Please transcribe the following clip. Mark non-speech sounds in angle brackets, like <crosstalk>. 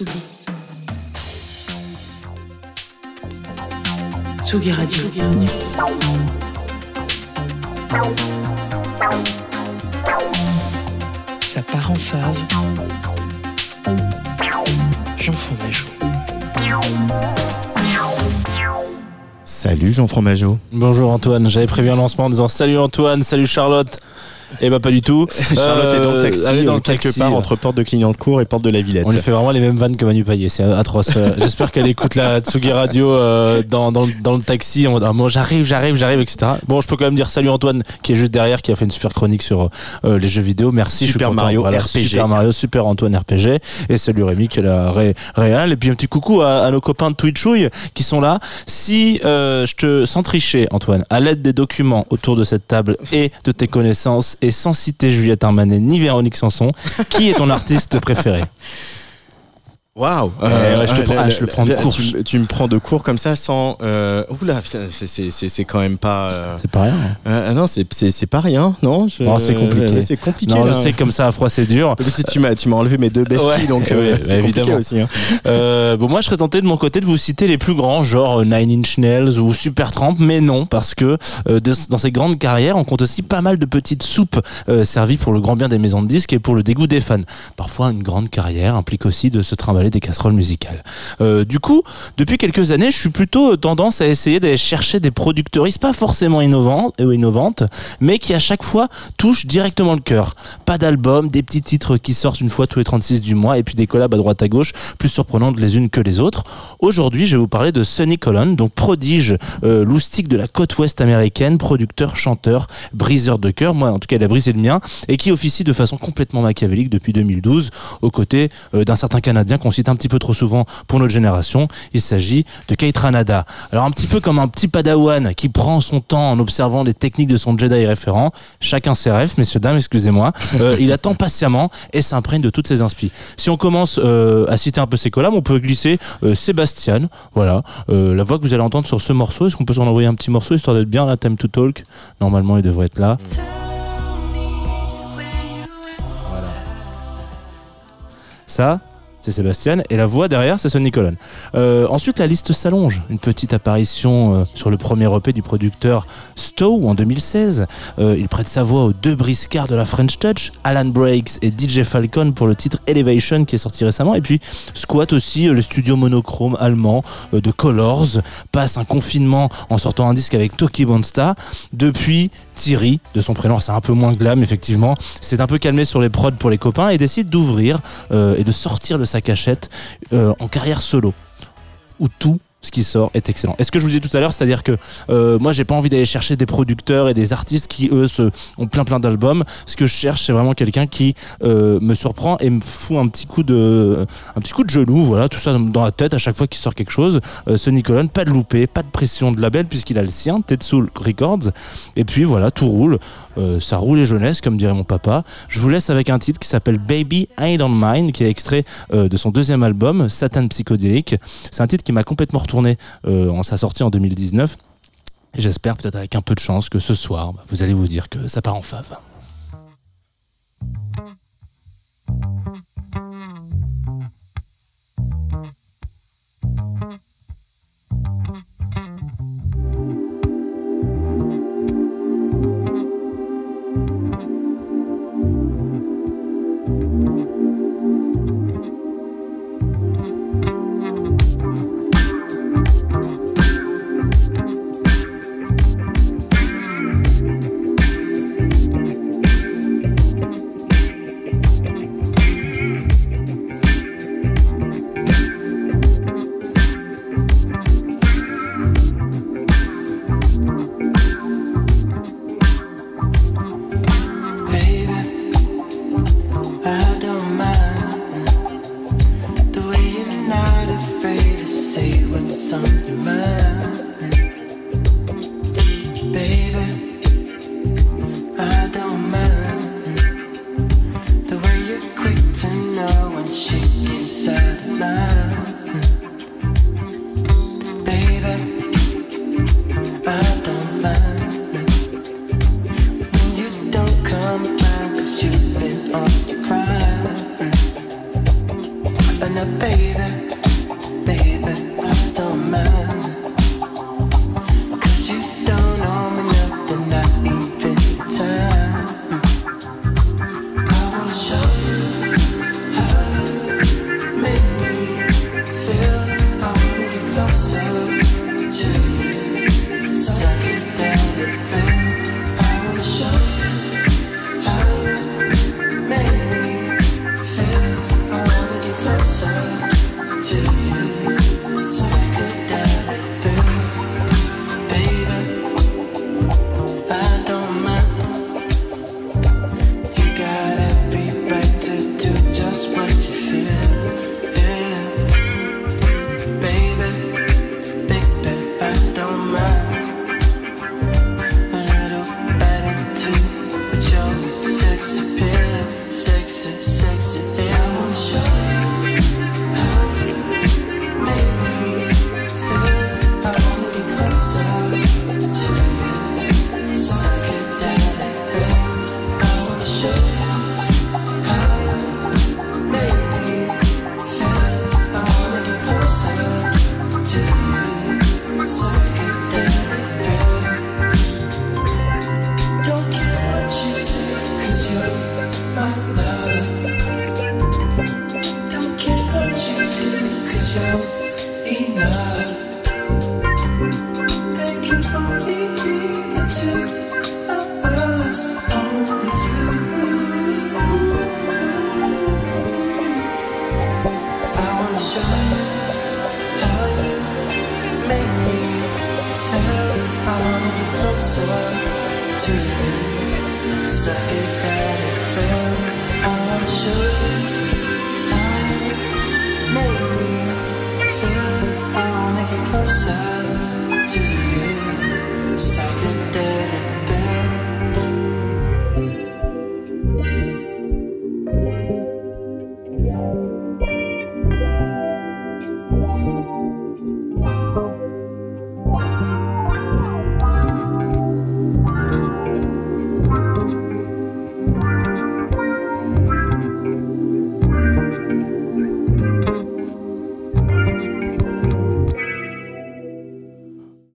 Tsugi. Tsugi Radio. Ça part en fave. Jean Fromageau. Salut Jean Fromageau. Bonjour Antoine, j'avais prévu un lancement en disant salut Antoine, salut Charlotte. Eh bah pas du tout. Charlotte est dans le Euh, taxi, elle est dans euh, le quelque taxi. part entre porte de Clignancourt et porte de la Villette. On lui fait vraiment les mêmes vannes que Manu Payet, c'est atroce. Euh, J'espère qu'elle écoute la Tsugi Radio euh, dans, dans, le- dans le taxi en mode ah, moi j'arrive, j'arrive, j'arrive, etc. Bon, je peux quand même dire salut Antoine qui est juste derrière, qui a fait une super chronique sur euh, les jeux vidéo. Merci. je suis Super content. Mario Voilà, RPG. Super Mario, Super Antoine RPG. Et salut Rémi qui est la ré, réal. Et puis un petit coucou à, à nos copains de Twitchouille qui sont là. Si euh, je te sans tricher Antoine, à l'aide des documents autour de cette table et de tes connaissances et sans citer Juliette Armanet ni Véronique Sanson, qui est ton artiste préféré? <laughs> Waouh ouais, je ah, le prends de court. Tu, me- tu me prends de court comme ça sans. Euh... Oula, c'est- quand même pas. euh, C'est pas rien. hein. euh, non, c'est pas rien, non c'est compliqué. euh, C'est compliqué. Non, là. je sais que comme ça à froid c'est dur. Si tu m'as enlevé mes deux besties, Ouais, donc <laughs> ouais, euh, bah, c'est évidemment. aussi. hein. Euh, bon, moi je serais tenté de mon côté de vous citer les plus grands, genre euh, Nine Inch Nails ou Supertramp, mais non, parce que euh, de- dans ces grandes carrières, on compte aussi pas mal de petites soupes euh, servies pour le grand bien des maisons de disques et pour le dégoût des fans. Parfois, une grande carrière implique aussi de se trimballer des casseroles musicales. Euh, du coup, depuis quelques années, je suis plutôt tendance à essayer d'aller chercher des producteuristes pas forcément innovants, euh, innovantes, mais qui à chaque fois touchent directement le cœur. Pas d'album, des petits titres qui sortent une fois tous les 36 du mois, et puis des collabs à droite à gauche, plus surprenantes les unes que les autres. Aujourd'hui, je vais vous parler de Sonny Colon, donc prodige euh, loustique de la côte ouest américaine, producteur, chanteur, briseur de cœur, moi en tout cas il a brisé le mien, et qui officie de façon complètement machiavélique depuis 2012, aux côtés euh, d'un certain Canadien qu'on cite un petit peu trop souvent pour notre génération. Il s'agit de Kate Ranada. Alors un petit peu comme un petit padawan qui prend son temps en observant les techniques de son Jedi référent, chacun ses rêves, messieurs, dames, excusez-moi, Euh, <laughs> il attend patiemment et s'imprègne de toutes ses inspi. Si on commence euh, à citer un peu ses collabs, on peut glisser euh, Sébastien, voilà, euh, la voix que vous allez entendre sur ce morceau. Est-ce qu'on peut s'en envoyer un petit morceau histoire d'être bien là, Time to Talk? Normalement, il devrait être là. Voilà. Ça, c'est Sébastien. Et la voix derrière, c'est Sonny Colon. Euh, ensuite, la liste s'allonge. Une petite apparition euh, sur le premier EP du producteur Stowe en 2016. Euh, il prête sa voix aux deux briscards de la French Touch, Alan Breaks et DJ Falcon pour le titre Elevation qui est sorti récemment. Et puis Squat aussi, le studio monochrome allemand de Colors, passe un confinement en sortant un disque avec Toki Bonsta. Depuis, Thierry, de son prénom, c'est un peu moins glam effectivement, s'est un peu calmé sur les prods pour les copains et décide d'ouvrir et de sortir de sa cachette euh, en carrière solo où tout ce qui sort est excellent. Et ce que je vous disais tout à l'heure, c'est-à-dire que euh, moi j'ai pas envie d'aller chercher des producteurs et des artistes qui eux ont plein plein d'albums. Ce que je cherche, c'est vraiment quelqu'un qui euh, me surprend et me fout un petit coup de un petit coup de genou, voilà, tout ça dans la tête à chaque fois qu'il sort quelque chose. Euh, ce Nicolas, pas de loupé, pas de pression de label puisqu'il a le sien, Tetsul Records. Et puis voilà, tout roule. Euh, ça roule les jeunesses, comme dirait mon papa. Je vous laisse avec un titre qui s'appelle Baby I Don't Mind, qui est extrait euh, de son deuxième album, Satan Psychodélique. C'est un titre qui m'a complètement retourné euh, en sa sortie en 2019. Et j'espère, peut-être avec un peu de chance, que ce soir, bah, vous allez vous dire que ça part en fave. Your mind. Baby, I don't mind the way you're quick to know when shit gets out of. Baby, I don't mind. When you don't come around cause you've been on your grind And now Baby, baby, Suck it down and I wanna show you